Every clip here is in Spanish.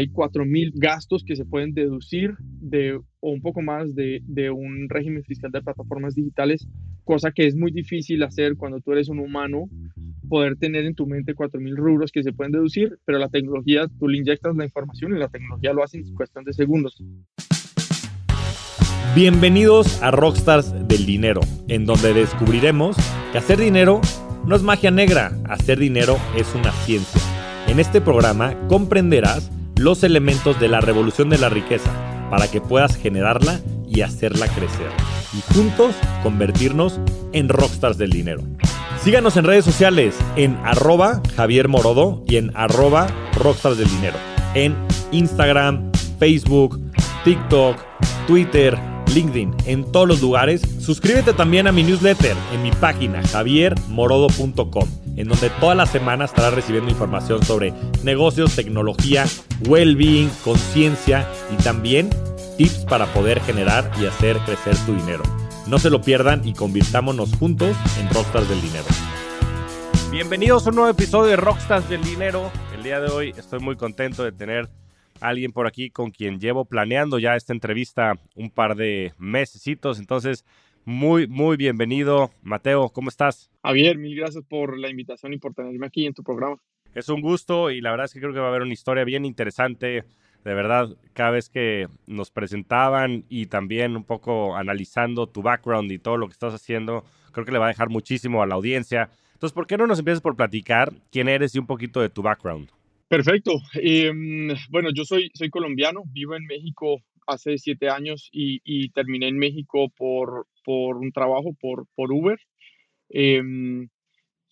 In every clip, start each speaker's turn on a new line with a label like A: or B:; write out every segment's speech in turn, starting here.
A: hay 4.000 gastos que se pueden deducir de, o un poco más de, de un régimen fiscal de plataformas digitales, cosa que es muy difícil hacer cuando tú eres un humano, poder tener en tu mente 4.000 rubros que se pueden deducir, pero la tecnología, tú le inyectas la información y la tecnología lo hace en cuestión de segundos.
B: Bienvenidos a Rockstars del Dinero, en donde descubriremos que hacer dinero no es magia negra, hacer dinero es una ciencia. En este programa comprenderás los elementos de la revolución de la riqueza para que puedas generarla y hacerla crecer. Y juntos convertirnos en rockstars del dinero. Síganos en redes sociales en arroba Javier Morodo y en arroba rockstars del dinero. En Instagram, Facebook, TikTok, Twitter, LinkedIn, en todos los lugares. Suscríbete también a mi newsletter en mi página javiermorodo.com, en donde toda la semana estarás recibiendo información sobre negocios, tecnología, well-being, conciencia y también tips para poder generar y hacer crecer tu dinero. No se lo pierdan y convirtámonos juntos en Rockstars del Dinero. Bienvenidos a un nuevo episodio de Rockstars del Dinero. El día de hoy estoy muy contento de tener alguien por aquí con quien llevo planeando ya esta entrevista un par de mesecitos. Entonces, muy, muy bienvenido. Mateo, ¿cómo estás?
A: Javier, mil gracias por la invitación y por tenerme aquí en tu programa.
B: Es un gusto y la verdad es que creo que va a haber una historia bien interesante. De verdad, cada vez que nos presentaban y también un poco analizando tu background y todo lo que estás haciendo, creo que le va a dejar muchísimo a la audiencia. Entonces, ¿por qué no nos empiezas por platicar quién eres y un poquito de tu background?
A: Perfecto. Em, bueno, yo soy, soy colombiano, vivo en México hace siete años y, terminé en México por, por un trabajo por, por Uber. Em,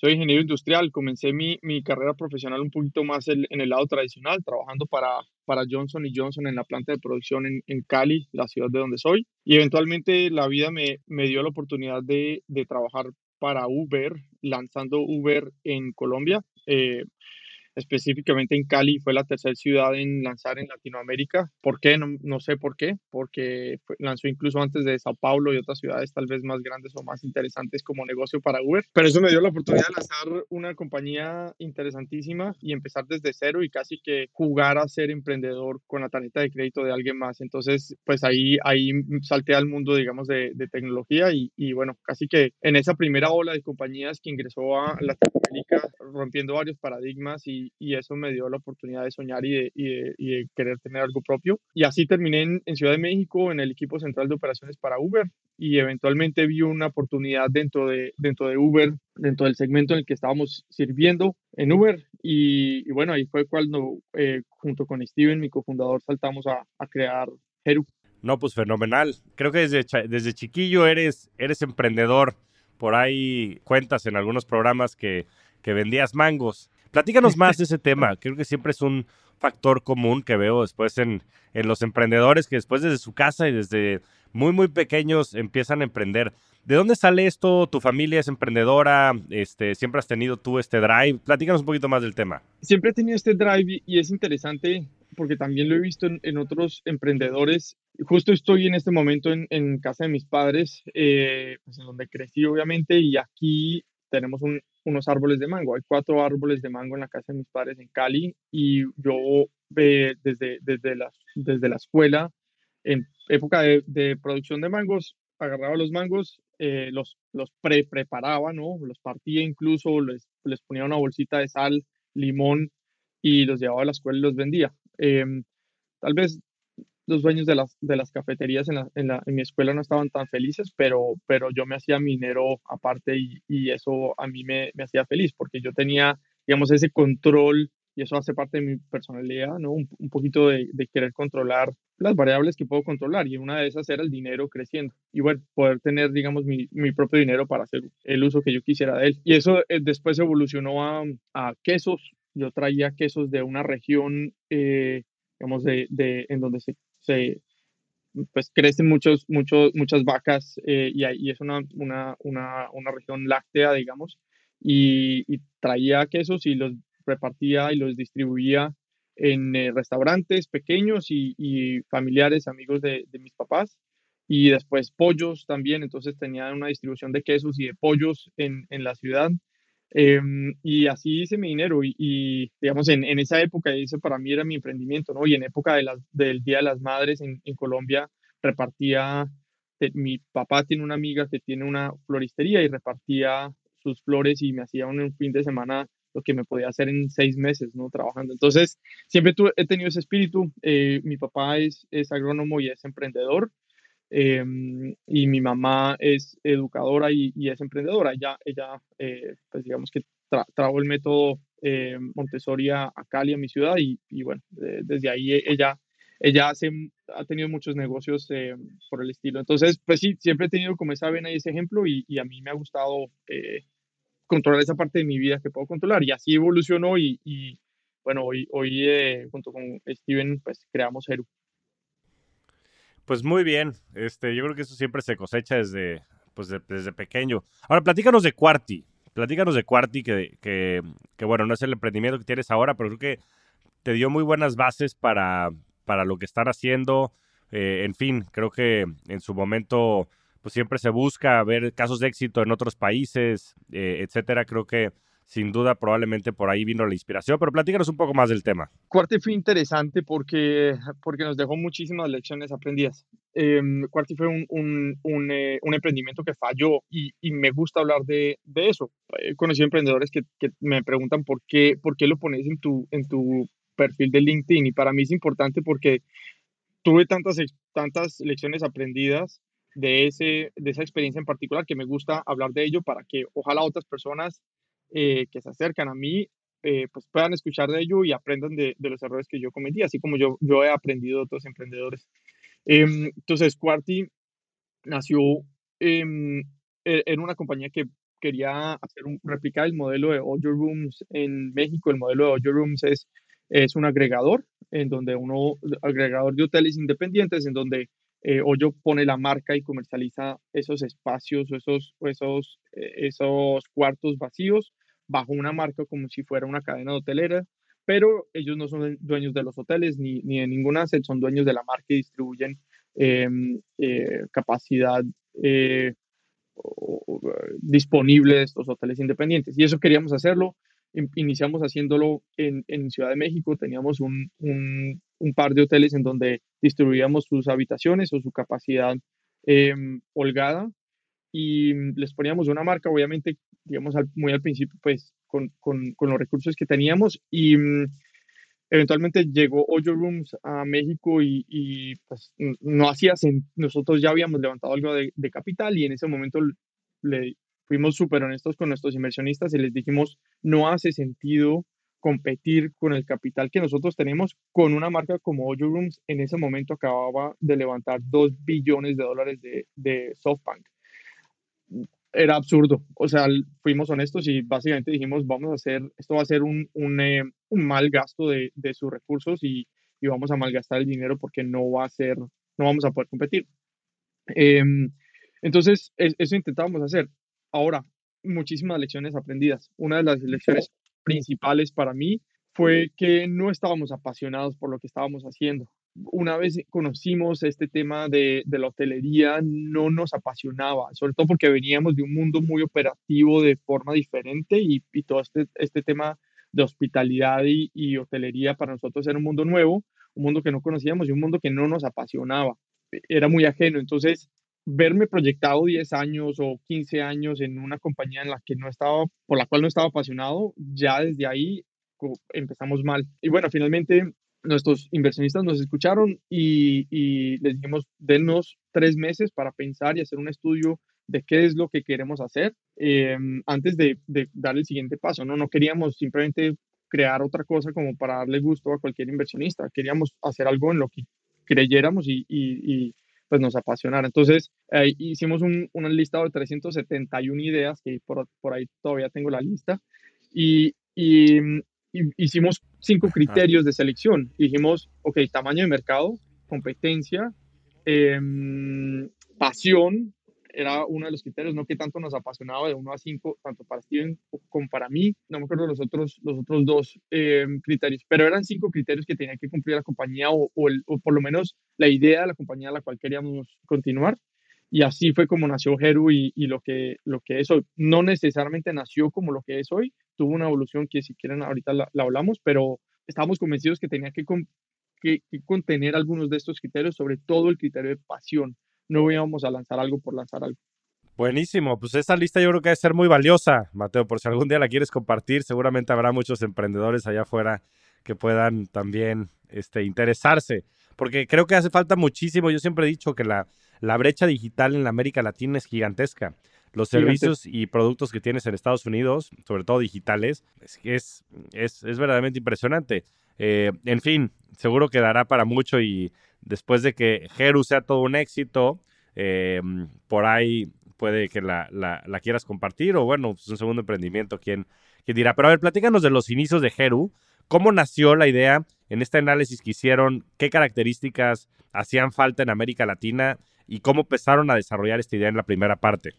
A: soy ingeniero industrial, comencé mi, mi, carrera profesional un poquito más en el lado tradicional, trabajando para, para Johnson Johnson en la planta de producción en, en, Cali, la ciudad de donde soy. Y eventualmente la vida me, me dio la oportunidad de, de, trabajar para Uber, lanzando Uber en Colombia. Eh, específicamente en Cali, fue la tercera ciudad en lanzar en Latinoamérica. ¿Por qué? No, sé por qué, porque lanzó incluso antes de Sao Paulo y otras ciudades tal vez más grandes o más interesantes como negocio para Uber. Pero eso me dio la oportunidad de lanzar una compañía interesantísima y empezar desde cero y casi que jugar a ser emprendedor con la tarjeta de crédito de alguien más. Entonces, pues ahí, ahí salté al mundo, digamos, de, tecnología y, y, bueno, casi que en esa primera ola de compañías que ingresó a Latinoamérica, rompiendo varios paradigmas y, y, eso me dio la oportunidad de soñar y de, querer tener algo propio. Y así terminé en, Ciudad de México en el equipo central de operaciones para Uber y eventualmente vi una oportunidad dentro de, dentro de Uber, dentro del segmento en el que estábamos sirviendo en Uber. Y, bueno, ahí fue cuando eh, junto con Steven, mi cofundador, saltamos a, crear Heru.
B: No, pues fenomenal. Creo que desde, desde chiquillo eres, eres emprendedor. Por ahí cuentas en algunos programas que vendías mangos. Platícanos más de ese tema. Creo que siempre es un factor común que veo después en, en los emprendedores que después desde su casa y desde muy, muy pequeños empiezan a emprender. ¿De dónde sale esto? ¿Tu familia es emprendedora? Este, ¿Siempre has tenido tú este drive? Platícanos un poquito más del tema.
A: Siempre he tenido este drive y es interesante porque también lo he visto en, otros emprendedores. Justo estoy en este momento en, en casa de mis padres, eh, pues en donde crecí obviamente, y aquí tenemos un, unos árboles de mango. Hay cuatro árboles de mango en la casa de mis padres en Cali y yo eh, desde, desde, la, desde la escuela, en época de, producción de mangos, agarraba los mangos, eh, los, los pre-preparaba, ¿no? Los partía incluso, les, les ponía una bolsita de sal, limón y los llevaba a la escuela y los vendía. Em, tal vez los dueños de las, de las cafeterías en, la, en, la, en, mi escuela no estaban tan felices, pero, pero yo me hacía minero aparte y, y eso a mí me, me, hacía feliz porque yo tenía, digamos, ese control y eso hace parte de mi personalidad, ¿no? Un, un poquito de, de, querer controlar las variables que puedo controlar y una de esas era el dinero creciendo y bueno, poder tener, digamos, mi, mi propio dinero para hacer el uso que yo quisiera de él. Y eso eh, después evolucionó a, a quesos. Yo traía quesos de una región eh, digamos, de, de, en donde se se pues crecen muchos, muchos, muchas vacas eh, y, es una, una, una, una, región láctea, digamos, y, traía quesos y los repartía y los distribuía en eh, restaurantes pequeños y, familiares, amigos de, de, mis papás, y después pollos también, entonces tenía una distribución de quesos y de pollos en, en la ciudad. Em, y así hice mi dinero y, digamos, en, en, esa época, ese para mí era mi emprendimiento, ¿no? Y en época de del Día de las Madres en, Colombia, repartía, mi papá tiene una amiga que tiene una floristería y repartía sus flores y me hacía un, fin de semana lo que me podía hacer en seis meses, ¿no? Trabajando. Entonces, siempre he tenido ese espíritu. Eh, mi papá es, es agrónomo y es emprendedor. Em, y mi mamá es educadora y, es emprendedora. Ella, ella eh, pues digamos que trabajó el método eh, Montessori a, Cali, a mi ciudad, y, y bueno, desde ahí ella, ella hace, ha tenido muchos negocios eh, por el estilo. Entonces, pues sí, siempre he tenido como esa vena y ese ejemplo, y, y a mí me ha gustado controlar esa parte de mi vida que puedo controlar, y así evolucionó, y, y bueno, hoy, hoy junto con Steven, pues creamos Heru.
B: Pues muy bien. Este, yo creo que eso siempre se cosecha desde, pues desde pequeño. Ahora, platícanos de Quarty. Platícanos de Quarty, que, que, que, bueno, no es el emprendimiento que tienes ahora, pero creo que te dio muy buenas bases para, para lo que están haciendo. Eh, en fin, creo que en su momento, pues siempre se busca ver casos de éxito en otros países, eh, etcétera. Creo que sin duda probablemente por ahí vino la inspiración, pero platícanos un poco más del tema.
A: Cuarti fue interesante porque, porque nos dejó muchísimas lecciones aprendidas. Eh, Cuarti fue un, un, un, eh, un, emprendimiento que falló y, y me gusta hablar de, de, eso. He conocido emprendedores que, que, me preguntan por qué, por qué lo pones en tu, en tu perfil de LinkedIn y para mí es importante porque tuve tantas, tantas lecciones aprendidas de, ese, de esa experiencia en particular que me gusta hablar de ello para que ojalá otras personas eh, que se acercan a mí, eh, pues puedan escuchar de ello y aprendan de, los errores que yo cometí, así como yo, yo he aprendido de otros emprendedores. Eh, entonces, Quarty nació en una compañía que quería hacer un, replicar el modelo de Ojo Rooms en México. El modelo de Ojo Rooms es, es un agregador, en donde uno, agregador de hoteles independientes, en donde eh, Hoyo pone la marca y comercializa esos espacios o esos, esos, esos cuartos vacíos bajo una marca como si fuera una cadena hotelera, pero ellos no son dueños de los hoteles ni, ni de ninguna asset, son dueños de la marca y distribuyen em, eh, capacidad eh, disponible de estos hoteles independientes. Y eso queríamos hacerlo. Iniciamos haciéndolo en, en Ciudad de México, teníamos un, un, un, par de hoteles en donde distribuíamos sus habitaciones o su capacidad em, holgada y les poníamos una marca, obviamente digamos, muy al principio, pues, con, con, con los recursos que teníamos y mm, eventualmente llegó Ojo Rooms a México y, y pues, no hacía nosotros ya habíamos levantado algo de, de capital y en ese momento le fuimos súper honestos con nuestros inversionistas y les dijimos, no hace sentido competir con el capital que nosotros tenemos con una marca como Ojo Rooms. En ese momento acababa de levantar 2 billones de dólares de, de SoftBank era absurdo. O sea, fuimos honestos y básicamente dijimos, vamos a hacer, esto va a ser un, un, eh, un mal gasto de, de, sus recursos y, y, vamos a malgastar el dinero porque no va a ser, no vamos a poder competir. Eh, entonces, eso intentábamos hacer. Ahora, muchísimas lecciones aprendidas. Una de las lecciones principales para mí fue que no estábamos apasionados por lo que estábamos haciendo una vez conocimos este tema de, de, la hotelería, no nos apasionaba, sobre todo porque veníamos de un mundo muy operativo de forma diferente y, y todo este, este tema de hospitalidad y, y, hotelería para nosotros era un mundo nuevo, un mundo que no conocíamos y un mundo que no nos apasionaba, era muy ajeno. Entonces, verme proyectado 10 años o 15 años en una compañía en la que no estaba, por la cual no estaba apasionado, ya desde ahí empezamos mal. Y bueno, finalmente nuestros inversionistas nos escucharon y, les dijimos, denos tres meses para pensar y hacer un estudio de qué es lo que queremos hacer em, antes de, dar el siguiente paso. ¿no? no queríamos simplemente crear otra cosa como para darle gusto a cualquier inversionista. Queríamos hacer algo en lo que creyéramos y, pues nos apasionara. Entonces, hicimos un, un, listado de 371 ideas, que por, por ahí todavía tengo la lista, y, y hicimos cinco criterios de selección. Dijimos, ok, tamaño de mercado, competencia, em, pasión, era uno de los criterios, no que tanto nos apasionaba de uno a cinco, tanto para Steven como para mí, no me acuerdo los otros, los otros dos em, criterios, pero eran cinco criterios que tenía que cumplir la compañía o, o, por lo menos la idea de la compañía a la cual queríamos continuar. Y así fue como nació Heru y, lo, que, lo que es hoy. No necesariamente nació como lo que es hoy, tuvo una evolución que si quieren ahorita la, hablamos, pero estábamos convencidos que tenía que, que, contener algunos de estos criterios, sobre todo el criterio de pasión. No íbamos a lanzar algo por lanzar algo.
B: Buenísimo, pues esta lista yo creo que debe ser muy valiosa, Mateo, por si algún día la quieres compartir, seguramente habrá muchos emprendedores allá afuera que puedan también este, interesarse, porque creo que hace falta muchísimo, yo siempre he dicho que la, la brecha digital en la América Latina es gigantesca. Los servicios y productos que tienes en Estados Unidos, sobre todo digitales, es, es, es, es verdaderamente impresionante. Eh, en fin, seguro quedará para mucho y después de que Jeru sea todo un éxito, eh, por ahí puede que la, la, quieras compartir o bueno, pues un segundo emprendimiento, ¿quién, ¿quién, dirá? Pero a ver, platícanos de los inicios de Heru. ¿Cómo nació la idea en este análisis que hicieron? ¿Qué características hacían falta en América Latina? ¿Y cómo empezaron a desarrollar esta idea en la primera parte?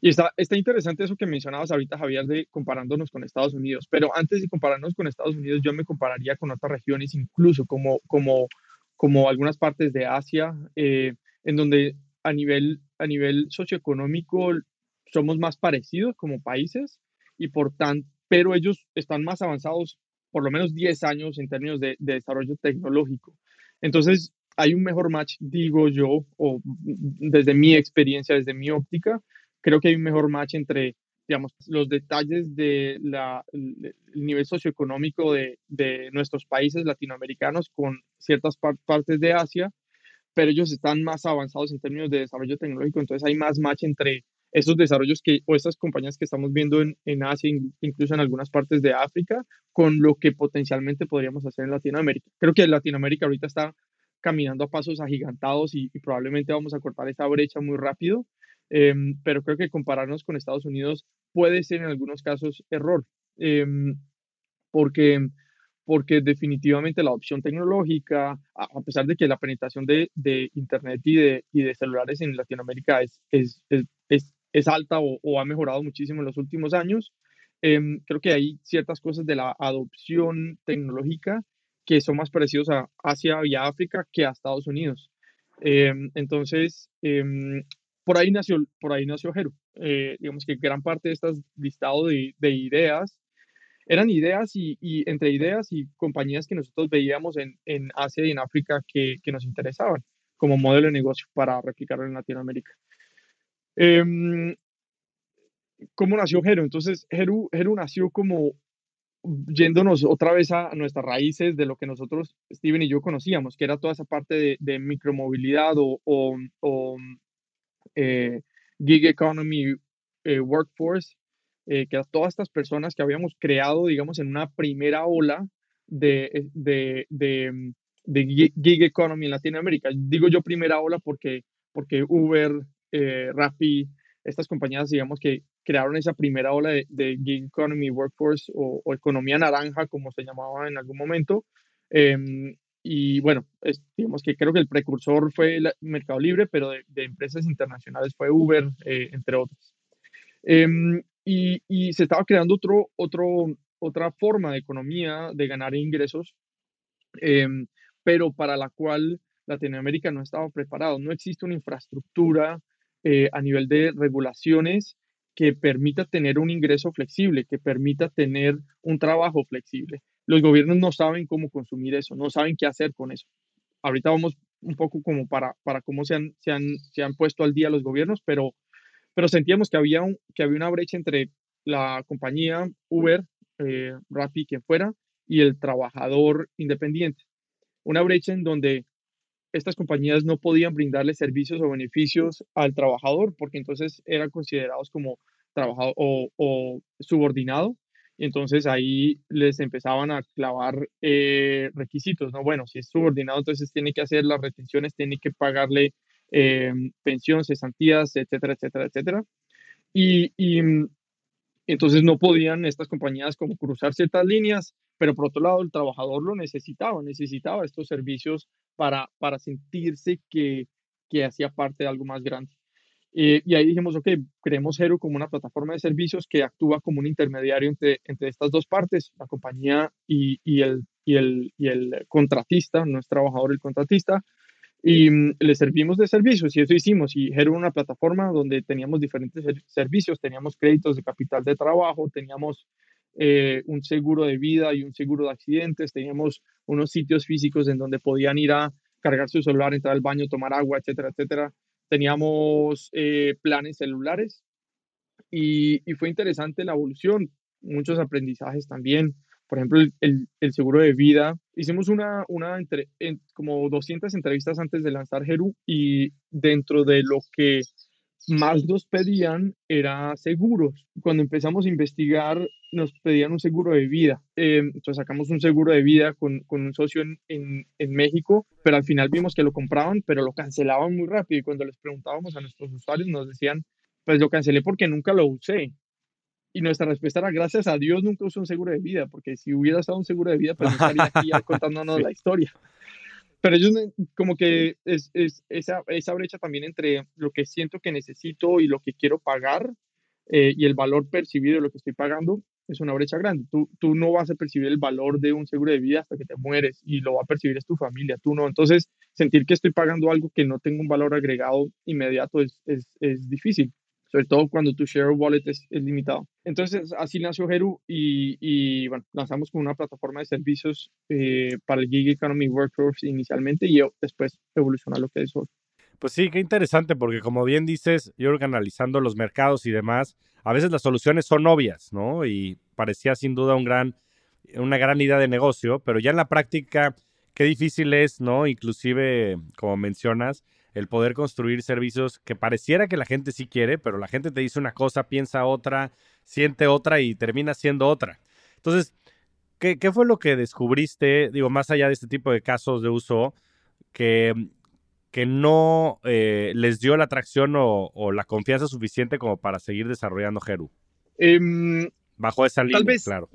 A: Y está, está interesante eso que mencionabas ahorita, Javier, de comparándonos con Estados Unidos. Pero antes de compararnos con Estados Unidos, yo me compararía con otras regiones, incluso como, como, como algunas partes de Asia, eh, en donde a nivel, a nivel socioeconómico somos más parecidos como países y por tanto, pero ellos están más avanzados por lo menos 10 años en términos de, desarrollo tecnológico. Entonces, hay un mejor match, digo yo, o desde mi experiencia, desde mi óptica, creo que hay un mejor match entre, digamos, los detalles del de nivel socioeconómico de, de, nuestros países latinoamericanos con ciertas partes de Asia pero ellos están más avanzados en términos de desarrollo tecnológico, entonces hay más match entre esos desarrollos que, o estas compañías que estamos viendo en, en Asia, incluso en algunas partes de África, con lo que potencialmente podríamos hacer en Latinoamérica. Creo que Latinoamérica ahorita está caminando a pasos agigantados y, probablemente vamos a cortar esa brecha muy rápido, em, pero creo que compararnos con Estados Unidos puede ser en algunos casos error, em, porque porque definitivamente la opción tecnológica, a pesar de que la penetración de, de Internet y de, y de, celulares en Latinoamérica es, es, es, es alta o, o, ha mejorado muchísimo en los últimos años, em, creo que hay ciertas cosas de la adopción tecnológica que son más parecidos a Asia y a África que a Estados Unidos. Em, entonces, em, por ahí nació, por ahí nació Heru. Eh, digamos que gran parte de estas listado de, de ideas eran ideas y, entre ideas y compañías que nosotros veíamos en, en Asia y en África que, que, nos interesaban como modelo de negocio para replicarlo en Latinoamérica. Em, ¿Cómo nació Heru? Entonces, Heru nació como yéndonos otra vez a nuestras raíces de lo que nosotros, Steven y yo conocíamos, que era toda esa parte de, de micromovilidad o, o, eh, gig economy eh, workforce, eh, que todas estas personas que habíamos creado, digamos, en una primera ola de, eh, de, de, mm, de gig economy en Latinoamérica. Digo yo primera ola porque, porque Uber, eh, Rappi, estas compañías, digamos, que crearon esa primera ola de, de gig economy workforce o, economía naranja, como se llamaba en algún momento. Em, y bueno, digamos que creo que el precursor fue el Mercado Libre, pero de, empresas internacionales fue Uber, eh, entre otras. Em, y, y, se estaba creando otro, otro, otra forma de economía, de ganar ingresos, em, pero para la cual Latinoamérica no estaba preparado. No existe una infraestructura eh, a nivel de regulaciones que permita tener un ingreso flexible, que permita tener un trabajo flexible. Los gobiernos no saben cómo consumir eso, no saben qué hacer con eso. Ahorita vamos un poco como para, para cómo se han, se, han, se han puesto al día los gobiernos, pero pero sentíamos que había, que había una brecha entre la compañía Uber, eh, Rappi, quien fuera, y el trabajador independiente. Una brecha en donde estas compañías no podían brindarle servicios o beneficios al trabajador porque entonces eran considerados como trabajador o, subordinado. Entonces ahí les empezaban a clavar eh, requisitos, ¿no? Bueno, si es subordinado, entonces tiene que hacer las retenciones, tiene que pagarle eh, pensiones, cesantías, etcétera, etcétera, etcétera. Y, y, mm, entonces no podían estas compañías como cruzar ciertas líneas, pero por otro lado el trabajador lo necesitaba, necesitaba estos servicios para, para sentirse que, que hacía parte de algo más grande. Eh, y ahí dijimos, ok, creemos Hero como una plataforma de servicios que actúa como un intermediario entre, entre estas dos partes, la compañía y, y, el, y, el, y el contratista, no es trabajador el contratista, y mm, le servimos de servicios y eso hicimos. Y era una plataforma donde teníamos diferentes servicios, teníamos créditos de capital de trabajo, teníamos eh, un seguro de vida y un seguro de accidentes, teníamos unos sitios físicos en donde podían ir a cargar su celular, entrar al baño, tomar agua, etcétera, etcétera. Teníamos eh, planes celulares y, fue interesante la evolución, muchos aprendizajes también. Por ejemplo, el, seguro de vida. Hicimos una, una entre, como 200 entrevistas antes de lanzar Heru y dentro de lo que más nos pedían era seguros. Cuando empezamos a investigar, nos pedían un seguro de vida. Eh, entonces sacamos un seguro de vida con, con un socio en, en, en, México, pero al final vimos que lo compraban, pero lo cancelaban muy rápido. Y cuando les preguntábamos a nuestros usuarios, nos decían, pues lo cancelé porque nunca lo usé. Y nuestra respuesta era, gracias a Dios nunca usé un seguro de vida, porque si hubiera estado un seguro de vida, pues no estaría aquí contándonos la historia pero ellos como que es, es esa, esa, brecha también entre lo que siento que necesito y lo que quiero pagar eh, y el valor percibido de lo que estoy pagando es una brecha grande. Tú, tú no vas a percibir el valor de un seguro de vida hasta que te mueres y lo va a percibir es tu familia, tú no. Entonces, sentir que estoy pagando algo que no tengo un valor agregado inmediato es, es, es difícil sobre todo cuando tu share wallet es, limitado. Entonces, así nació Heru y, y, bueno, lanzamos con una plataforma de servicios eh, para el gig economy workforce inicialmente y después evolucionó lo que es hoy.
B: Pues sí, qué interesante, porque como bien dices, yo analizando los mercados y demás, a veces las soluciones son obvias, ¿no? Y parecía sin duda un gran, una gran idea de negocio, pero ya en la práctica, qué difícil es, ¿no? Inclusive, como mencionas, el poder construir servicios que pareciera que la gente sí quiere, pero la gente te dice una cosa, piensa otra, siente otra y termina siendo otra. Entonces, ¿qué, fue lo que descubriste, digo, más allá de este tipo de casos de uso, que, que no eh, les dio la atracción o, la confianza suficiente como para seguir desarrollando Heru? Em, Bajo esa línea, claro.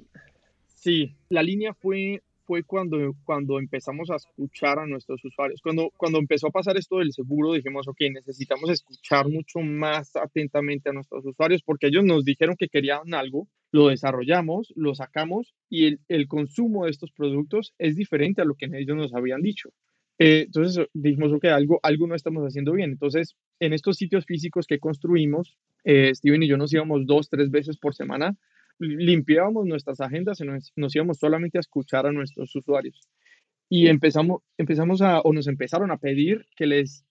A: Sí, la línea fue fue cuando, cuando empezamos a escuchar a nuestros usuarios. Cuando, cuando empezó a pasar esto del seguro, dijimos, ok, necesitamos escuchar mucho más atentamente a nuestros usuarios porque ellos nos dijeron que querían algo, lo desarrollamos, lo sacamos y el, el consumo de estos productos es diferente a lo que ellos nos habían dicho. Eh, entonces dijimos, ok, algo, algo no estamos haciendo bien. Entonces, en estos sitios físicos que construimos, eh, Steven y yo nos íbamos dos, tres veces por semana limpiábamos nuestras agendas y nos, íbamos solamente a escuchar a nuestros usuarios. Y empezamos, empezamos a, o nos empezaron a pedir que les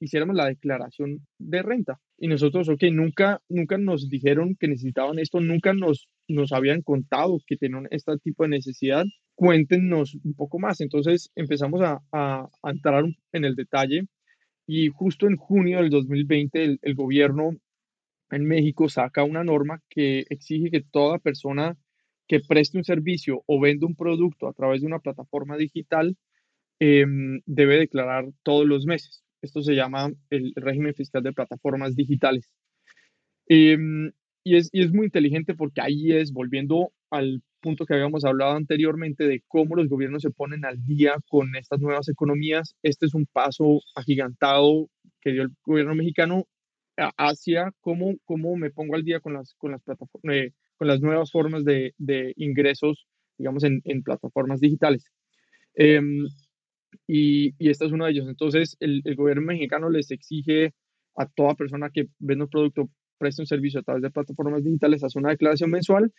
A: hiciéramos la declaración de renta. Y nosotros, ok, nunca, nunca nos dijeron que necesitaban esto, nunca nos, nos habían contado que tenían este tipo de necesidad. Cuéntenos un poco más. Entonces empezamos a, a, entrar en el detalle y justo en junio del 2020 el, el gobierno en México saca una norma que exige que toda persona que preste un servicio o venda un producto a través de una plataforma digital em, debe declarar todos los meses. Esto se llama el régimen fiscal de plataformas digitales. Em, y, es, y es muy inteligente porque ahí es, volviendo al punto que habíamos hablado anteriormente de cómo los gobiernos se ponen al día con estas nuevas economías, este es un paso agigantado que dio el gobierno mexicano hacia cómo, cómo me pongo al día con las, con las, plataformas, eh, con las nuevas formas de, de ingresos, digamos, en, en plataformas digitales. Em, y, y esta es uno de ellos. Entonces, el, gobierno mexicano les exige a toda persona que vende un producto, preste un servicio a través de plataformas digitales, hacer una declaración mensual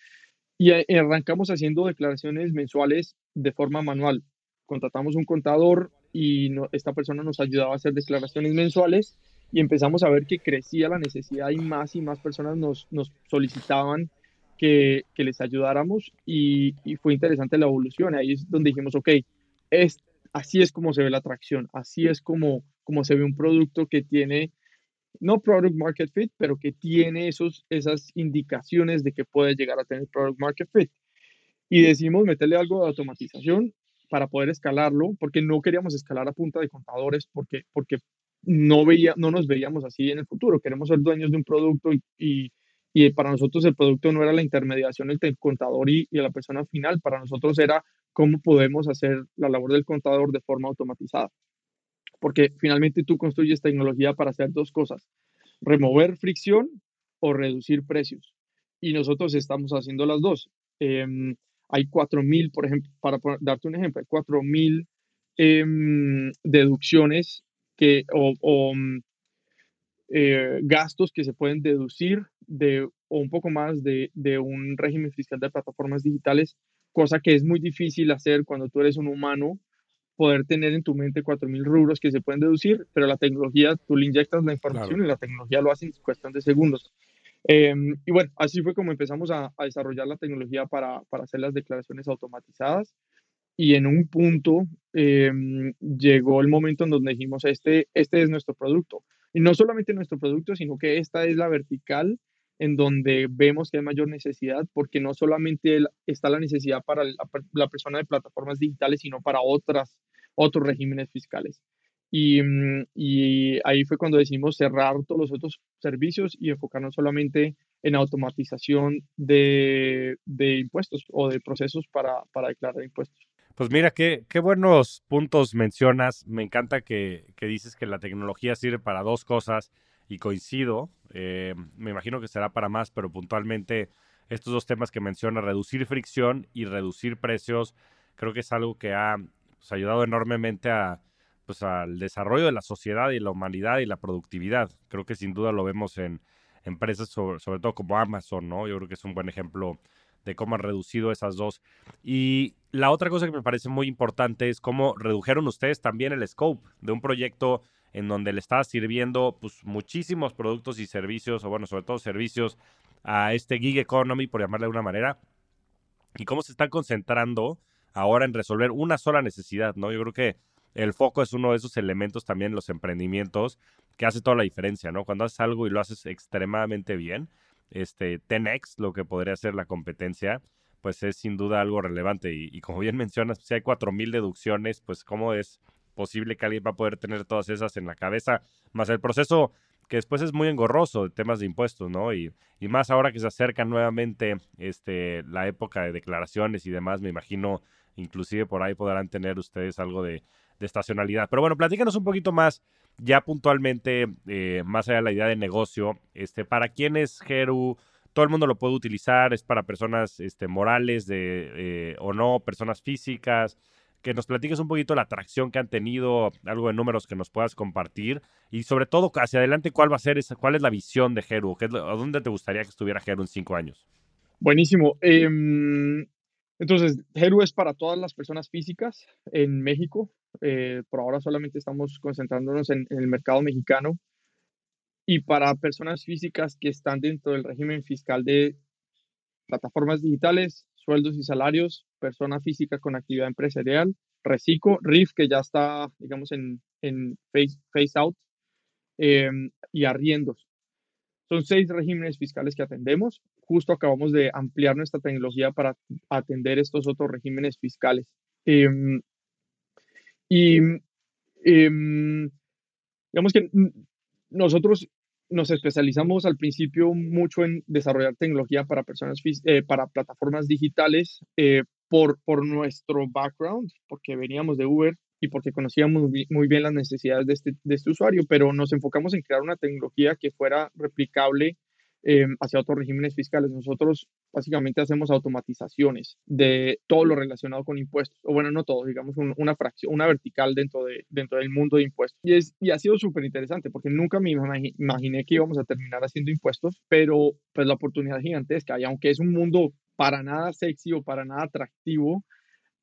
A: y arrancamos haciendo declaraciones mensuales de forma manual. Contratamos un contador y esta persona nos ayudaba a hacer declaraciones mensuales y empezamos a ver que crecía la necesidad y más y más personas nos, nos solicitaban que, que, les ayudáramos y, y, fue interesante la evolución. Ahí es donde dijimos, ok, es, así es como se ve la atracción, así es como, como se ve un producto que tiene, no product market fit, pero que tiene esos, esas indicaciones de que puede llegar a tener product market fit. Y decimos meterle algo de automatización para poder escalarlo, porque no queríamos escalar a punta de contadores, porque, porque no, veía, no nos veíamos así en el futuro. Queremos ser dueños de un producto y, y, para nosotros el producto no era la intermediación entre el contador y, y, la persona final. Para nosotros era cómo podemos hacer la labor del contador de forma automatizada. Porque finalmente tú construyes tecnología para hacer dos cosas, remover fricción o reducir precios. Y nosotros estamos haciendo las dos. Eh, hay 4.000, por ejemplo, para darte un ejemplo, hay 4.000 eh, deducciones que, o, mm, eh, gastos que se pueden deducir de, o un poco más de, de un régimen fiscal de plataformas digitales, cosa que es muy difícil hacer cuando tú eres un humano poder tener en tu mente 4.000 rubros que se pueden deducir, pero la tecnología, tú le inyectas la información y la tecnología lo hace en cuestión de segundos. Em, y bueno, así fue como empezamos a, desarrollar la tecnología para, para, hacer las declaraciones automatizadas. Y en un punto em, llegó el momento en donde dijimos, este, este es nuestro producto. Y no solamente nuestro producto, sino que esta es la vertical en donde vemos que hay mayor necesidad, porque no solamente está la necesidad para la, persona de plataformas digitales, sino para otras, otros regímenes fiscales. Y, mm, y, ahí fue cuando decidimos cerrar todos los otros servicios y enfocarnos solamente en automatización de, de impuestos o de procesos para, para, declarar impuestos.
B: Pues mira, qué, qué buenos puntos mencionas. Me encanta que, que dices que la tecnología sirve para dos cosas y coincido, eh, me imagino que será para más, pero puntualmente estos dos temas que menciona, reducir fricción y reducir precios, creo que es algo que ha pues, ayudado enormemente a, pues, al desarrollo de la sociedad y la humanidad y la productividad. Creo que sin duda lo vemos en empresas, sobre, sobre todo como Amazon, ¿no? Yo creo que es un buen ejemplo de cómo han reducido esas dos. Y la otra cosa que me parece muy importante es cómo redujeron ustedes también el scope de un proyecto en donde le está sirviendo pues, muchísimos productos y servicios, o bueno, sobre todo servicios a este gig economy, por llamarle de alguna manera, y cómo se están concentrando ahora en resolver una sola necesidad, ¿no? Yo creo que el foco es uno de esos elementos también los emprendimientos que hace toda la diferencia, ¿no? Cuando haces algo y lo haces extremadamente bien, este 10x, lo que podría ser la competencia, pues es sin duda algo relevante. Y, como bien mencionas, si hay 4.000 deducciones, pues cómo es posible que alguien va a poder tener todas esas en la cabeza, más el proceso que después es muy engorroso de temas de impuestos, ¿no? Y, y más ahora que se acerca nuevamente este, la época de declaraciones y demás, me imagino, inclusive por ahí podrán tener ustedes algo de, de estacionalidad. Pero bueno, platícanos un poquito más, ya puntualmente, eh, más allá de la idea de negocio, este, ¿para quién es Geru? Todo el mundo lo puede utilizar, es para personas este, morales de, eh, o no, personas físicas que nos platiques un poquito la atracción que han tenido, algo de números que nos puedas compartir y sobre todo hacia adelante cuál va a ser, esa, cuál es la visión de Heru, ¿a dónde te gustaría que estuviera Heru en cinco años?
A: Buenísimo. Em, entonces, Heru es para todas las personas físicas en México. Eh, por ahora solamente estamos concentrándonos en, el mercado mexicano. Y para personas físicas que están dentro del régimen fiscal de plataformas digitales, sueldos y salarios, persona física con actividad empresarial, Recico, RIF, que ya está, digamos, en, en phase, phase out, em, y arriendos. Son seis regímenes fiscales que atendemos. Justo acabamos de ampliar nuestra tecnología para atender estos otros regímenes fiscales. Em, y em, digamos que nosotros nos especializamos al principio mucho en desarrollar tecnología para personas, eh, para plataformas digitales eh, por, por nuestro background, porque veníamos de Uber y porque conocíamos muy, bien las necesidades de este, de este usuario, pero nos enfocamos en crear una tecnología que fuera replicable eh, hacia otros regímenes fiscales. Nosotros básicamente hacemos automatizaciones de todo lo relacionado con impuestos, o bueno, no todo, digamos una fracción, una vertical dentro, de, dentro del mundo de impuestos. Y, es, y ha sido súper interesante porque nunca me imaginé que íbamos a terminar haciendo impuestos, pero pues la oportunidad es gigantesca y aunque es un mundo para nada sexy o para nada atractivo,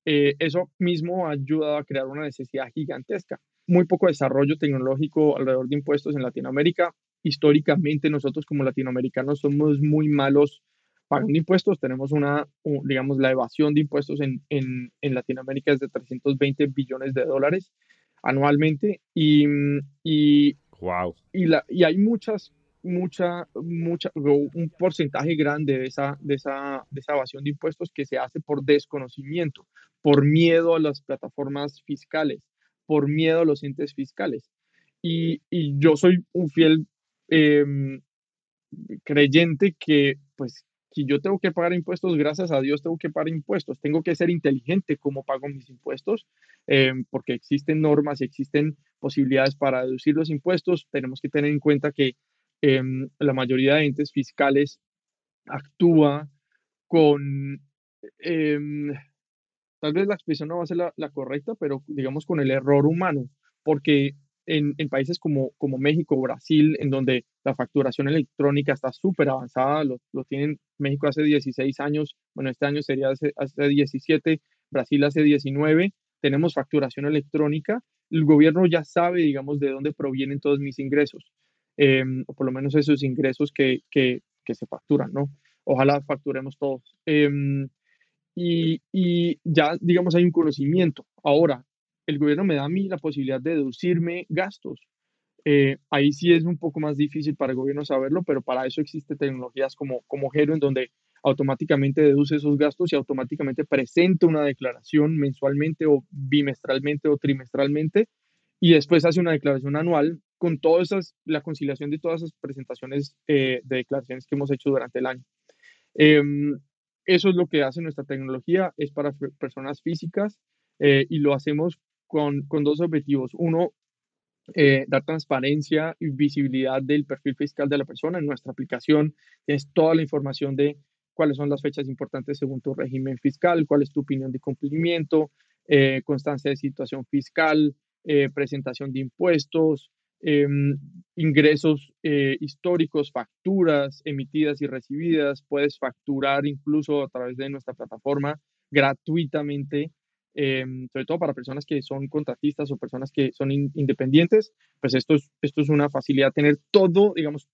A: eh, eso mismo ha ayudado a crear una necesidad gigantesca. Muy poco desarrollo tecnológico alrededor de impuestos en Latinoamérica históricamente nosotros como latinoamericanos somos muy malos pagando impuestos. Tenemos una, digamos, la evasión de impuestos en, en, en, Latinoamérica es de 320 billones de dólares anualmente y, y,
B: wow.
A: y, la, y hay muchas, mucha, mucha, un porcentaje grande de esa, de, esa, de esa evasión de impuestos que se hace por desconocimiento, por miedo a las plataformas fiscales, por miedo a los entes fiscales. Y, y yo soy un fiel Em, creyente que, pues, si yo tengo que pagar impuestos, gracias a Dios tengo que pagar impuestos. Tengo que ser inteligente como pago mis impuestos, em, porque existen normas existen posibilidades para deducir los impuestos. Tenemos que tener en cuenta que em, la mayoría de entes fiscales actúa con, tal vez la expresión no va a ser la, la correcta, pero digamos con el error humano, porque en, países como, como México, Brasil, en donde la facturación electrónica está súper avanzada, lo, lo, tienen México hace 16 años, bueno, este año sería hace, hace 17, Brasil hace 19, tenemos facturación electrónica, el gobierno ya sabe, digamos, de dónde provienen todos mis ingresos, em, o por lo menos esos ingresos que, que, se facturan, ¿no? Ojalá facturemos todos. Em, y, y, ya, digamos, hay un conocimiento. Ahora, el gobierno me da a mí la posibilidad de deducirme gastos. Eh, ahí sí es un poco más difícil para el gobierno saberlo, pero para eso existen tecnologías como, como Gero, en donde automáticamente deduce esos gastos y automáticamente presenta una declaración mensualmente o bimestralmente o trimestralmente y después hace una declaración anual con todas esas, la conciliación de todas esas presentaciones eh, de declaraciones que hemos hecho durante el año. Em, eso es lo que hace nuestra tecnología, es para personas físicas eh, y lo hacemos con, con dos objetivos. Uno, eh, dar transparencia y visibilidad del perfil fiscal de la persona. En nuestra aplicación tienes toda la información de cuáles son las fechas importantes según tu régimen fiscal, cuál es tu opinión de cumplimiento, constancia de situación fiscal, presentación de impuestos, em, ingresos históricos, facturas emitidas y recibidas. Puedes facturar incluso a través de nuestra plataforma gratuitamente Em, sobre todo para personas que son contratistas o personas que son independientes, pues esto es, esto es una facilidad tener todo, digamos,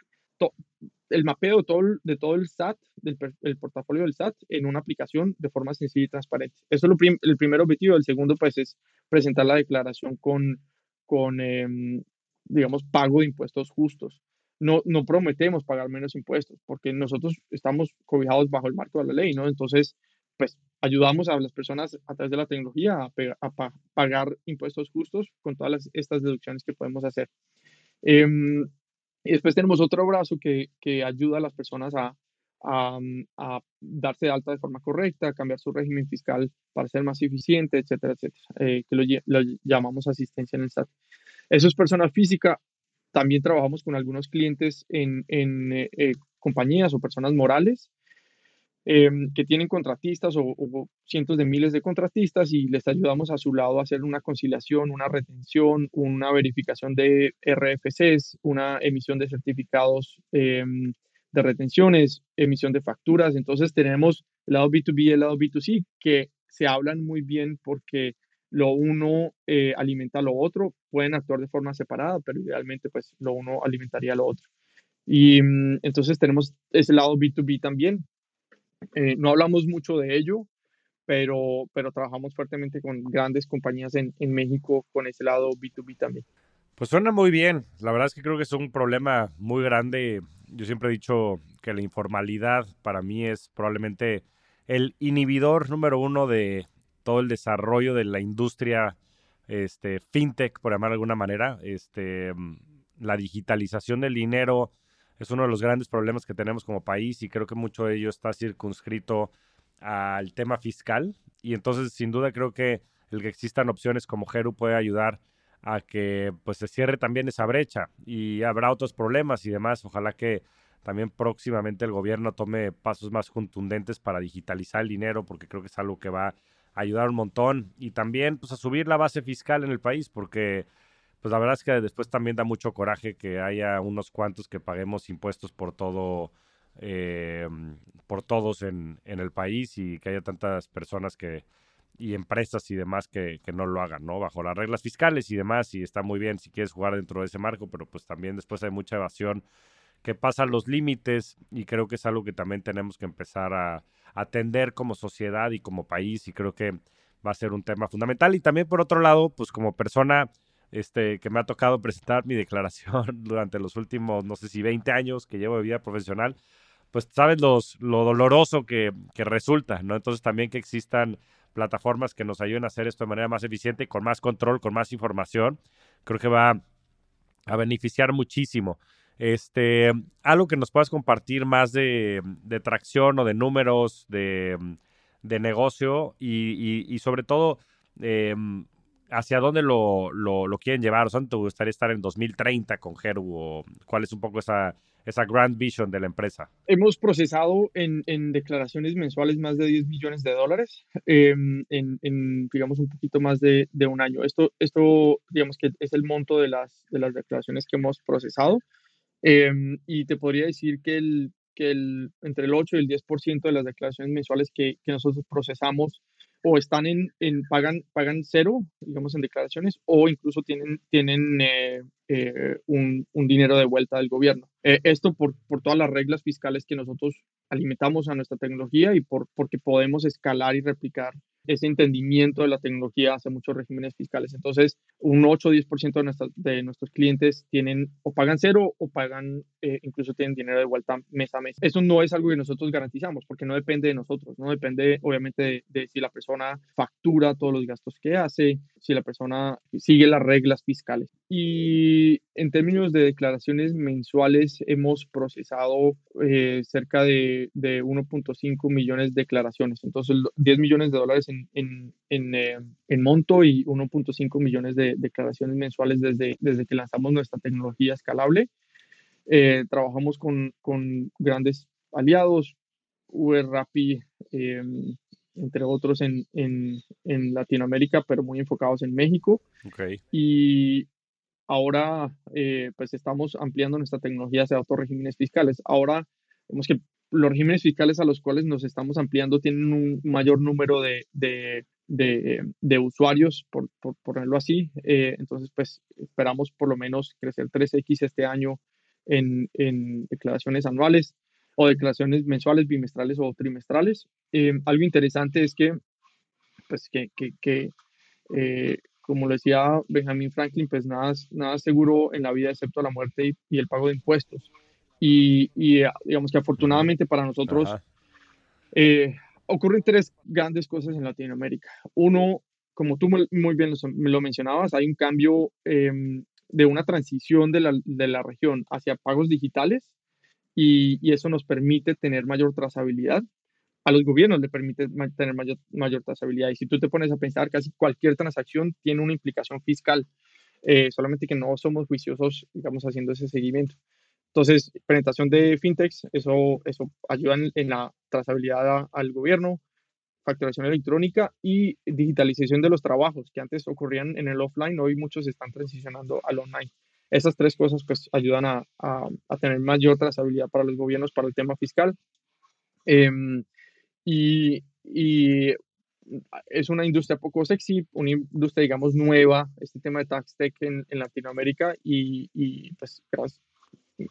A: el mapeo de todo, de todo el SAT, del el portafolio del SAT en una aplicación de forma sencilla y transparente. Eso es el primer objetivo. El segundo, pues, es presentar la declaración con, con em, digamos, pago de impuestos justos. No, no prometemos pagar menos impuestos porque nosotros estamos cobijados bajo el marco de la ley, ¿no? Entonces, pues ayudamos a las personas a través de la tecnología a, pagar impuestos justos con todas estas deducciones que podemos hacer. Em, y después tenemos otro brazo que, que ayuda a las personas a, a, a, darse de alta de forma correcta, cambiar su régimen fiscal para ser más eficiente, etcétera, etcétera, eh, que lo, llamamos asistencia en el SAT. Eso es persona física. También trabajamos con algunos clientes en, en eh, eh, compañías o personas morales Em, que tienen contratistas o, cientos de miles de contratistas y les ayudamos a su lado a hacer una conciliación, una retención, una verificación de RFCs, una emisión de certificados em, de retenciones, emisión de facturas. Entonces tenemos el lado B2B y el lado B2C que se hablan muy bien porque lo uno eh, alimenta lo otro, pueden actuar de forma separada, pero idealmente pues lo uno alimentaría lo otro. Y mm, entonces tenemos ese lado B2B también, eh, no hablamos mucho de ello, pero, pero trabajamos fuertemente con grandes compañías en, en México con ese lado B2B también.
B: Pues suena muy bien. La verdad es que creo que es un problema muy grande. Yo siempre he dicho que la informalidad para mí es probablemente el inhibidor número uno de todo el desarrollo de la industria este, fintech, por llamar de alguna manera. Este, la digitalización del dinero, es uno de los grandes problemas que tenemos como país y creo que mucho de ello está circunscrito al tema fiscal y entonces sin duda creo que el que existan opciones como Geru puede ayudar a que pues se cierre también esa brecha y habrá otros problemas y demás. Ojalá que también próximamente el gobierno tome pasos más contundentes para digitalizar el dinero porque creo que es algo que va ayudar un montón y también pues a subir la base fiscal en el país porque pues la verdad es que después también da mucho coraje que haya unos cuantos que paguemos impuestos por todo, eh, por todos en, en, el país y que haya tantas personas que y empresas y demás que, que, no lo hagan, ¿no? Bajo las reglas fiscales y demás, y está muy bien si quieres jugar dentro de ese marco, pero pues también después hay mucha evasión que pasa los límites y creo que es algo que también tenemos que empezar a atender como sociedad y como país y creo que va a ser un tema fundamental. Y también por otro lado, pues como persona este, que me ha tocado presentar mi declaración durante los últimos, no sé si 20 años que llevo de vida profesional, pues sabes los, lo doloroso que, que resulta, ¿no? Entonces también que existan plataformas que nos ayuden a hacer esto de manera más eficiente, con más control, con más información, creo que va a beneficiar muchísimo. Este, algo que nos puedas compartir más de, de tracción o de números de, de negocio y, y, sobre todo, eh, hacia dónde lo, lo, quieren llevar, o sea, ¿te gustaría estar en 2030 con Geru? ¿O cuál es un poco esa, esa grand vision de la empresa?
A: Hemos procesado en, declaraciones mensuales más de 10 millones de dólares em, en, digamos, un poquito más de, un año. Esto, esto, digamos que es el monto de las, de las declaraciones que hemos procesado. Em, y te podría decir que, el, que el, entre el 8 y el 10% de las declaraciones mensuales que, que nosotros procesamos o están en, en, pagan, pagan cero, digamos, en declaraciones, o incluso tienen, tienen eh, eh, un, un, dinero de vuelta del gobierno. Eh, esto por, por, todas las reglas fiscales que nosotros alimentamos a nuestra tecnología y por, porque podemos escalar y replicar ese entendimiento de la tecnología hacia muchos regímenes fiscales. Entonces, un 8 o 10% de, de nuestros clientes tienen o pagan cero o pagan, eh, incluso tienen dinero de vuelta mes a mes. Eso no es algo que nosotros garantizamos porque no depende de nosotros, no depende obviamente de, si la persona factura todos los gastos que hace, si la persona sigue las reglas fiscales. Y en términos de declaraciones mensuales, hemos procesado eh, cerca de, de 1.5 millones de declaraciones. Entonces, 10 millones de dólares en, en, en, eh, en monto y 1.5 millones de declaraciones mensuales desde, desde que lanzamos nuestra tecnología escalable. Eh, trabajamos con, con, grandes aliados, Uber, Rappi, em, entre otros en, en, en, Latinoamérica, pero muy enfocados en México.
B: Okay.
A: Y ahora eh, pues estamos ampliando nuestra tecnología hacia otros regímenes fiscales. Ahora vemos que los regímenes fiscales a los cuales nos estamos ampliando tienen un mayor número de, de, de, usuarios, por, por, ponerlo así. Eh, entonces, pues esperamos por lo menos crecer 3X este año en, en declaraciones anuales o declaraciones mensuales, bimestrales o trimestrales. Eh, algo interesante es que, pues, que, que, que eh, como lo decía Benjamin Franklin, pues nada, nada seguro en la vida excepto la muerte y, el pago de impuestos. Y, y, digamos que afortunadamente para nosotros eh, ocurren tres grandes cosas en Latinoamérica. Uno, como tú muy bien lo, lo mencionabas, hay un cambio em, de una transición de la, de la, región hacia pagos digitales y, y, eso nos permite tener mayor trazabilidad a los gobiernos le permite tener mayor, mayor trazabilidad. Y si tú te pones a pensar, casi cualquier transacción tiene una implicación fiscal, eh, solamente que no somos juiciosos, digamos, haciendo ese seguimiento. Entonces, presentación de fintechs, eso, eso ayuda en, la trazabilidad al gobierno, facturación electrónica y digitalización de los trabajos que antes ocurrían en el offline, hoy muchos están transicionando al online. Esas tres cosas pues ayudan a, a, a tener mayor trazabilidad para los gobiernos para el tema fiscal. Eh, y, y es una industria poco sexy, una industria, digamos, nueva, este tema de tax tech en, en Latinoamérica y, y pues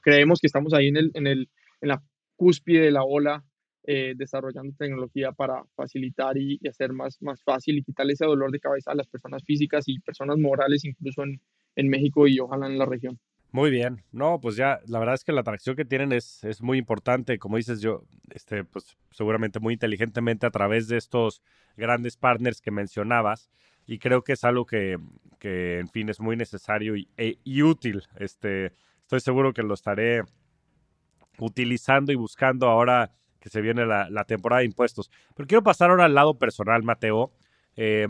A: creemos que estamos ahí en, el, en, el, en la cúspide de la ola eh, desarrollando tecnología para facilitar y, y, hacer más, más fácil y quitarle ese dolor de cabeza a las personas físicas y personas morales, incluso en, en México y ojalá en la región.
B: Muy bien. No, pues ya, la verdad es que la atracción que tienen es, es muy importante. Como dices, yo, este, pues seguramente muy inteligentemente a través de estos grandes partners que mencionabas. Y creo que es algo que, que en fin, es muy necesario y, e, y útil. Este, estoy seguro que lo estaré utilizando y buscando ahora que se viene la, temporada de impuestos. Pero quiero pasar ahora al lado personal, Mateo, eh,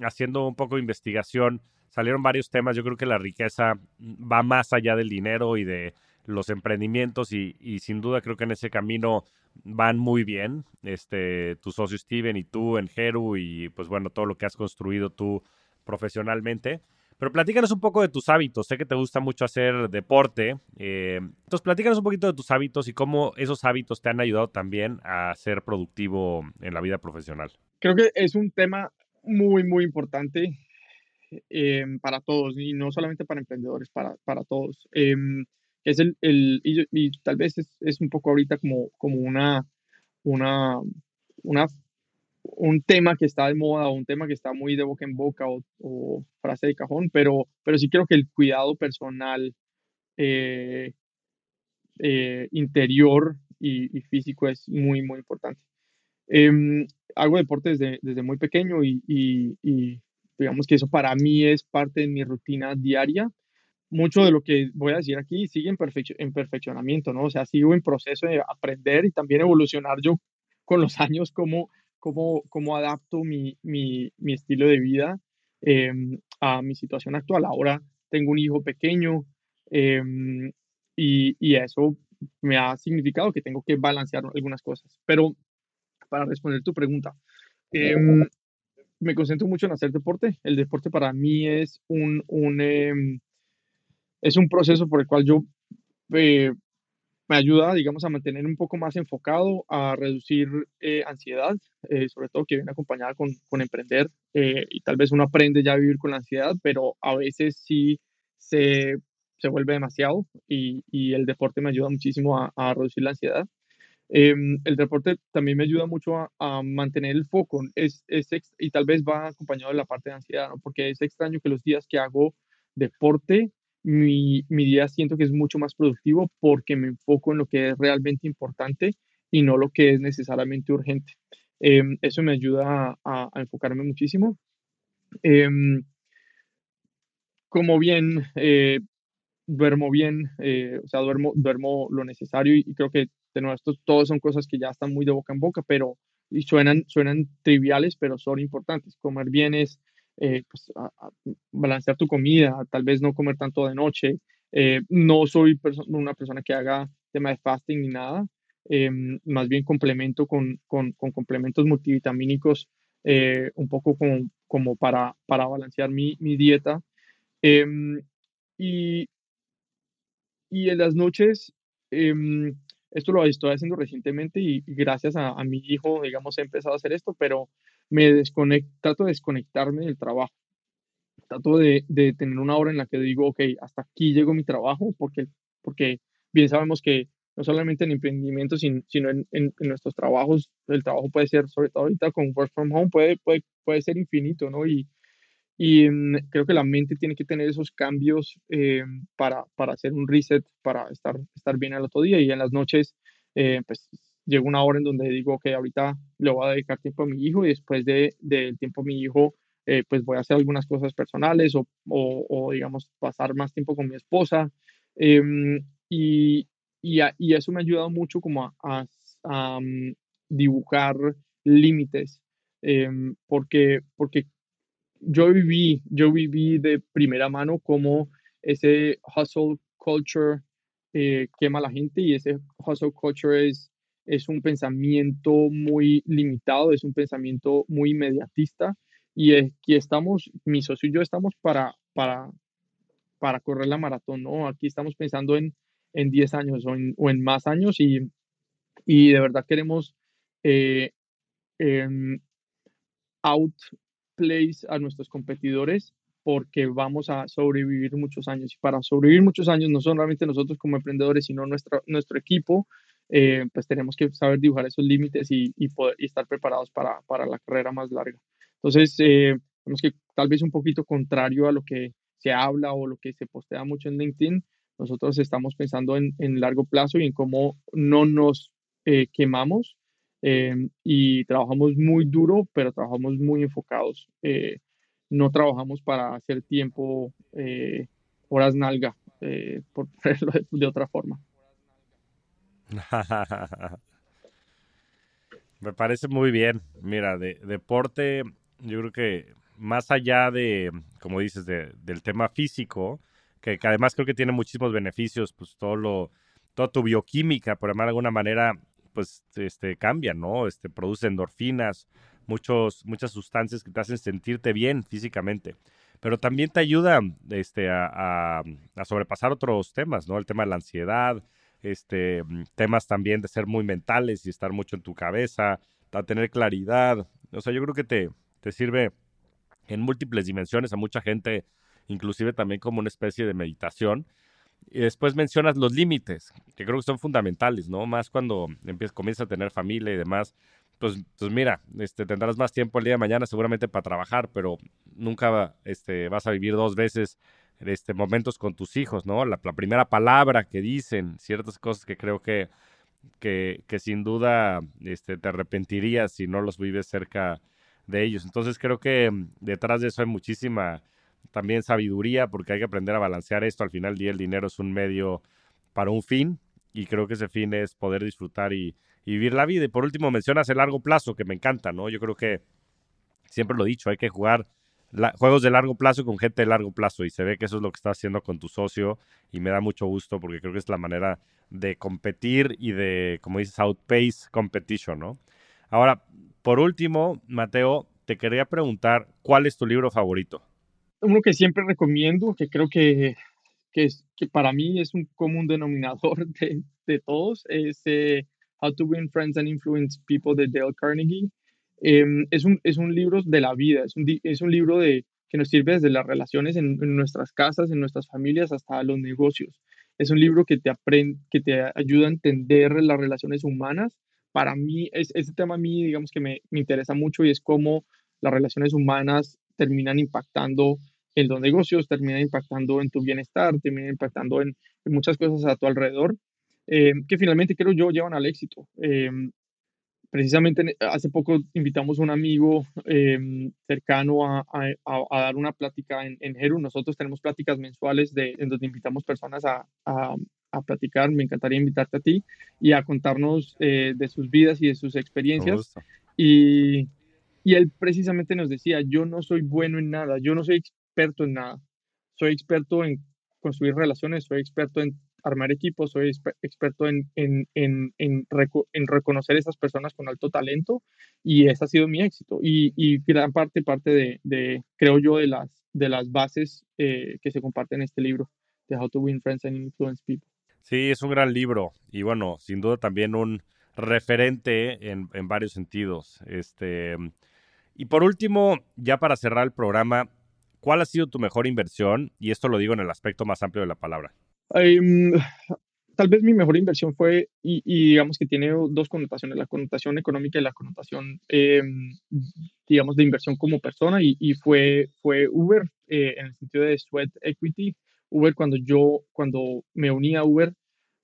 B: haciendo un poco de investigación salieron varios temas. Yo creo que la riqueza va más allá del dinero y de los emprendimientos y, sin duda creo que en ese camino van muy bien. Este, tu socio Steven y tú en Heru y pues bueno, todo lo que has construido tú profesionalmente. Pero platícanos un poco de tus hábitos. Sé que te gusta mucho hacer deporte. Eh, entonces, platícanos un poquito de tus hábitos y cómo esos hábitos te han ayudado también a ser productivo en la vida profesional.
A: Creo que es un tema muy, muy importante Em, para todos y no solamente para emprendedores, para, para todos. Em, es el, el y, tal vez es, es, un poco ahorita como, como una, una, una, un tema que está de moda o un tema que está muy de boca en boca o, frase de cajón, pero, pero sí creo que el cuidado personal eh, eh, interior y, y, físico es muy, muy importante. Eh, hago deporte desde, desde muy pequeño y, y, Digamos que eso para mí es parte de mi rutina diaria. Mucho de lo que voy a decir aquí sigue en, en perfeccionamiento, ¿no? O sea, sigo en proceso de aprender y también evolucionar yo con los años cómo, cómo, cómo adapto mi, mi, mi estilo de vida em, a mi situación actual. Ahora tengo un hijo pequeño em, y, y, eso me ha significado que tengo que balancear algunas cosas. Pero para responder tu pregunta, em, me concentro mucho en hacer deporte. El deporte para mí es un, un, es un proceso por el cual yo eh, me ayuda, digamos, a mantener un poco más enfocado, a reducir eh, ansiedad, eh, sobre todo que viene acompañada con, con emprender y tal vez uno aprende ya a vivir con la ansiedad, pero a veces sí se, se vuelve demasiado y, y, el deporte me ayuda muchísimo a, a reducir la ansiedad. Em, el deporte también me ayuda mucho a, mantener el foco es, es, y tal vez va acompañado de la parte de ansiedad, ¿no? porque es extraño que los días que hago deporte, mi, mi, día siento que es mucho más productivo porque me enfoco en lo que es realmente importante y no lo que es necesariamente urgente. Em, eso me ayuda a, enfocarme muchísimo. Em, como bien, eh, duermo bien, eh, o sea, duermo, duermo lo necesario y, creo que de nuevo, esto todos son cosas que ya están muy de boca en boca, pero y suenan, suenan triviales, pero son importantes. Comer bien es eh, pues, balancear tu comida, tal vez no comer tanto de noche. Eh, no soy una persona que haga tema de fasting ni nada, más bien complemento con, con, complementos multivitamínicos un poco como, para, balancear mi, dieta. Em, y, en las noches, em, esto lo estoy haciendo recientemente y, gracias a, mi hijo, digamos, he empezado a hacer esto, pero me desconecto, trato de desconectarme del trabajo. Trato de, de, tener una hora en la que digo, ok, hasta aquí llegó mi trabajo, porque, porque bien sabemos que no solamente en emprendimiento, sino, sino en, en, nuestros trabajos, el trabajo puede ser, sobre todo ahorita con Work from Home, puede, puede, puede ser infinito, ¿no? Y, y mm, creo que la mente tiene que tener esos cambios eh, para, para, hacer un reset, para estar, estar bien el otro día. Y en las noches, eh, pues llega una hora en donde digo que ahorita le voy a dedicar tiempo a mi hijo y después del de, tiempo a mi hijo, eh, pues voy a hacer algunas cosas personales o, o, digamos, pasar más tiempo con mi esposa. Em, y, y, y, eso me ha ayudado mucho como a, a, mm, dibujar límites, em, porque, porque yo viví, yo viví de primera mano cómo ese hustle culture eh, quema a la gente y ese hustle culture es, es un pensamiento muy limitado, es un pensamiento muy inmediatista y aquí estamos, mi socio y yo estamos para, para, para correr la maratón, ¿no? Aquí estamos pensando en, en 10 años o en, o en más años y, y de verdad queremos eh, em, out place a nuestros competidores porque vamos a sobrevivir muchos años. Y para sobrevivir muchos años, no solamente nosotros como emprendedores, sino nuestro, nuestro equipo, eh, pues tenemos que saber dibujar esos límites y, y, poder, y estar preparados para, para, la carrera más larga. Entonces, eh, tenemos que tal vez un poquito contrario a lo que se habla o lo que se postea mucho en LinkedIn, nosotros estamos pensando en, en largo plazo y en cómo no nos eh, quemamos Em, y trabajamos muy duro, pero trabajamos muy enfocados. Eh, no trabajamos para hacer tiempo, eh, horas nalga, eh, por ponerlo de, otra forma.
B: Me parece muy bien. Mira, de deporte, yo creo que más allá de, como dices, del tema físico, que, además creo que tiene muchísimos beneficios, pues todo lo, toda tu bioquímica, por llamar de alguna manera, pues este, cambian, ¿no? Este, produce endorfinas, muchos, muchas sustancias que te hacen sentirte bien físicamente. Pero también te ayuda este, a, a, sobrepasar otros temas, ¿no? El tema de la ansiedad, este, temas también de ser muy mentales y estar mucho en tu cabeza, a tener claridad. O sea, yo creo que te, te sirve en múltiples dimensiones a mucha gente, inclusive también como una especie de meditación. Y después mencionas los límites, que creo que son fundamentales, ¿no? Más cuando empiezas, comienzas a tener familia y demás. Pues, pues mira, este, tendrás más tiempo el día de mañana seguramente para trabajar, pero nunca este, vas a vivir dos veces este, momentos con tus hijos, ¿no? La, primera palabra que dicen, ciertas cosas que creo que, que, sin duda este, te arrepentirías si no los vives cerca de ellos. Entonces creo que detrás de eso hay muchísima también sabiduría, porque hay que aprender a balancear esto. Al final el dinero es un medio para un fin y creo que ese fin es poder disfrutar y, vivir la vida. Y por último mencionas el largo plazo, que me encanta, ¿no? Yo creo que siempre lo he dicho, hay que jugar juegos de largo plazo con gente de largo plazo y se ve que eso es lo que estás haciendo con tu socio y me da mucho gusto porque creo que es la manera de competir y de, como dices, outpace competition, ¿no? Ahora, por último, Mateo, te quería preguntar, ¿cuál es tu libro favorito?
A: Uno que siempre recomiendo, que creo que, que, es, que para mí es un común denominador de, de todos, es eh, How to Win Friends and Influence People de Dale Carnegie. Em, es, un, es un libro de la vida, es un, es un libro de, que nos sirve desde las relaciones en, nuestras casas, en nuestras familias, hasta los negocios. Es un libro que te, aprende, que te ayuda a entender las relaciones humanas. Para mí, es, este tema a mí, digamos que me, me interesa mucho y es cómo las relaciones humanas terminan impactando en los negocios, terminan impactando en tu bienestar, terminan impactando en, muchas cosas a tu alrededor, eh, que finalmente creo yo llevan al éxito. Eh, precisamente hace poco invitamos a un amigo eh, cercano a, a, dar una plática en, en Heru. Nosotros tenemos pláticas mensuales de, en donde invitamos personas a, a, platicar. Me encantaría invitarte a ti y a contarnos eh, de sus vidas y de sus experiencias. Y, y él precisamente nos decía, yo no soy bueno en nada, yo no soy experto en nada. Soy experto en construir relaciones, soy experto en armar equipos, soy experto en, reconocer esas personas con alto talento y ese ha sido mi éxito. Y, gran parte, parte de, de, creo yo, de las, de las bases eh, que se comparten en este libro, de How to Win Friends and Influence People.
B: Sí, es un gran libro y bueno, sin duda también un referente en, en varios sentidos. Este, y por último, ya para cerrar el programa, ¿cuál ha sido tu mejor inversión? Y esto lo digo en el aspecto más amplio de la palabra.
A: Em, tal vez mi mejor inversión fue, y, digamos que tiene dos connotaciones, la connotación económica y la connotación, em, digamos, de inversión como persona, y, fue, fue Uber eh, en el sentido de sweat equity. Uber, cuando yo, cuando me uní a Uber,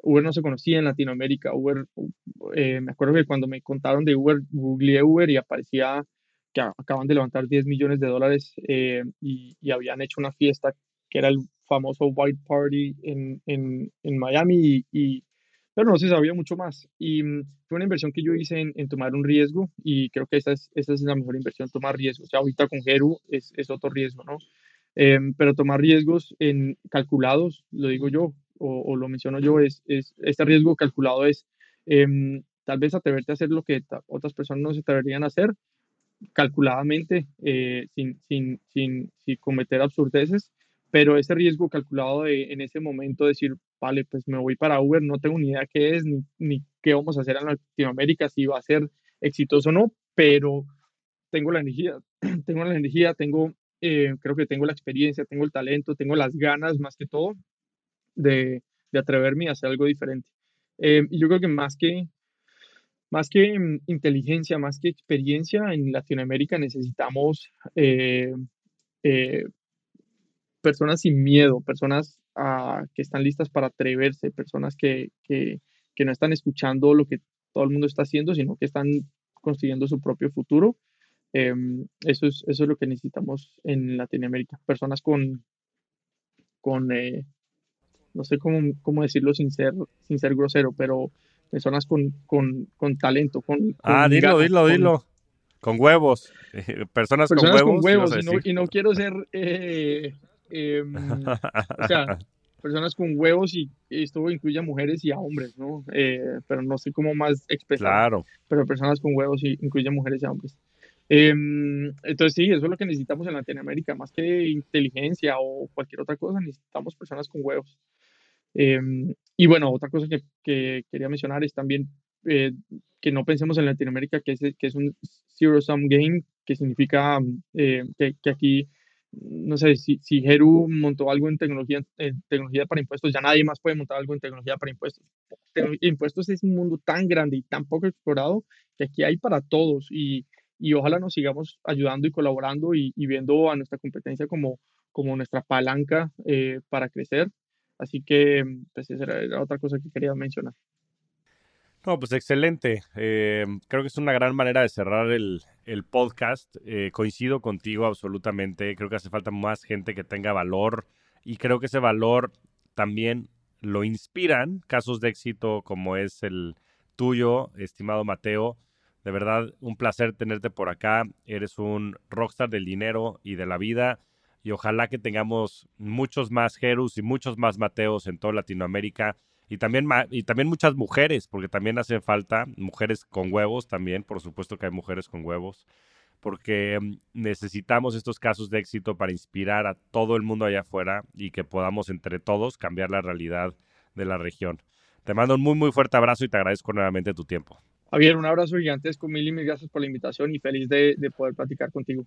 A: Uber no se conocía en Latinoamérica. Uber, eh, me acuerdo que cuando me contaron de Uber, googleé Uber y aparecía que acaban de levantar 10 millones de dólares eh, y, habían hecho una fiesta que era el famoso White Party en, en, en Miami, y, pero no se sabía mucho más. Y mm, fue una inversión que yo hice en, en, tomar un riesgo y creo que esa es, esa es la mejor inversión, tomar riesgos. O sea, ahorita con Geru es, es otro riesgo, ¿no? Em, pero tomar riesgos en calculados, lo digo yo, o, o lo menciono yo, es, es, este riesgo calculado es em, tal vez atreverte a hacer lo que otras personas no se atreverían a hacer calculadamente, eh, sin, sin, sin, sin cometer absurdeces, pero ese riesgo calculado de en ese momento decir, vale, pues me voy para Uber, no tengo ni idea qué es, ni, ni qué vamos a hacer en Latinoamérica, si va a ser exitoso o no, pero tengo la energía, tengo la energía, tengo, eh, creo que tengo la experiencia, tengo el talento, tengo las ganas más que todo de, de atreverme a hacer algo diferente. Eh, y yo creo que más que, más que mm, inteligencia, más que experiencia, en Latinoamérica necesitamos eh, personas sin miedo, personas ah, que están listas para atreverse, personas que, que, que, no están escuchando lo que todo el mundo está haciendo, sino que están construyendo su propio futuro. Em, eso, es, eso es lo que necesitamos en Latinoamérica. Personas con, con eh, no sé cómo, cómo, decirlo sin ser, sin ser grosero, pero personas con, con, con talento. Con,
B: ah, dilo, dilo, dilo. Con huevos. Personas, con huevos. Con huevos
A: y, no, y, no, quiero ser eh, Em, o sea, personas con huevos y esto incluye a mujeres y a hombres, ¿no? Eh, pero no sé cómo más expresar.
B: Claro.
A: Pero personas con huevos y incluye a mujeres y a hombres. Em, entonces sí, eso es lo que necesitamos en Latinoamérica, más que inteligencia o cualquier otra cosa, necesitamos personas con huevos. Em, y bueno, otra cosa que, que quería mencionar es también eh, que no pensemos en Latinoamérica que es, que es un zero-sum game, que significa eh, que, que aquí no sé, si, si Heru montó algo en tecnología, en tecnología para impuestos, ya nadie más puede montar algo en tecnología para impuestos. Impuestos es un mundo tan grande y tan poco explorado que aquí hay para todos y, y ojalá nos sigamos ayudando y colaborando y, y, viendo a nuestra competencia como, como nuestra palanca eh, para crecer. Así que, pues esa era otra cosa que quería mencionar.
B: No, pues excelente. Eh, creo que es una gran manera de cerrar el, el podcast. Eh, coincido contigo absolutamente. Creo que hace falta más gente que tenga valor y creo que ese valor también lo inspiran casos de éxito como es el tuyo, estimado Mateo, De verdad, un placer tenerte por acá. Eres un rockstar del dinero y de la vida. Y ojalá que tengamos muchos más Jerus y muchos más Mateos en toda Latinoamérica. Y también, y también muchas mujeres, porque también hacen falta mujeres con huevos también. Por supuesto que hay mujeres con huevos. Porque mm, necesitamos estos casos de éxito para inspirar a todo el mundo allá afuera y que podamos entre todos cambiar la realidad de la región. Te mando un muy, muy fuerte abrazo y te agradezco nuevamente tu tiempo.
A: Javier, un abrazo gigantesco, mil y mil gracias por la invitación y feliz de, de poder platicar contigo.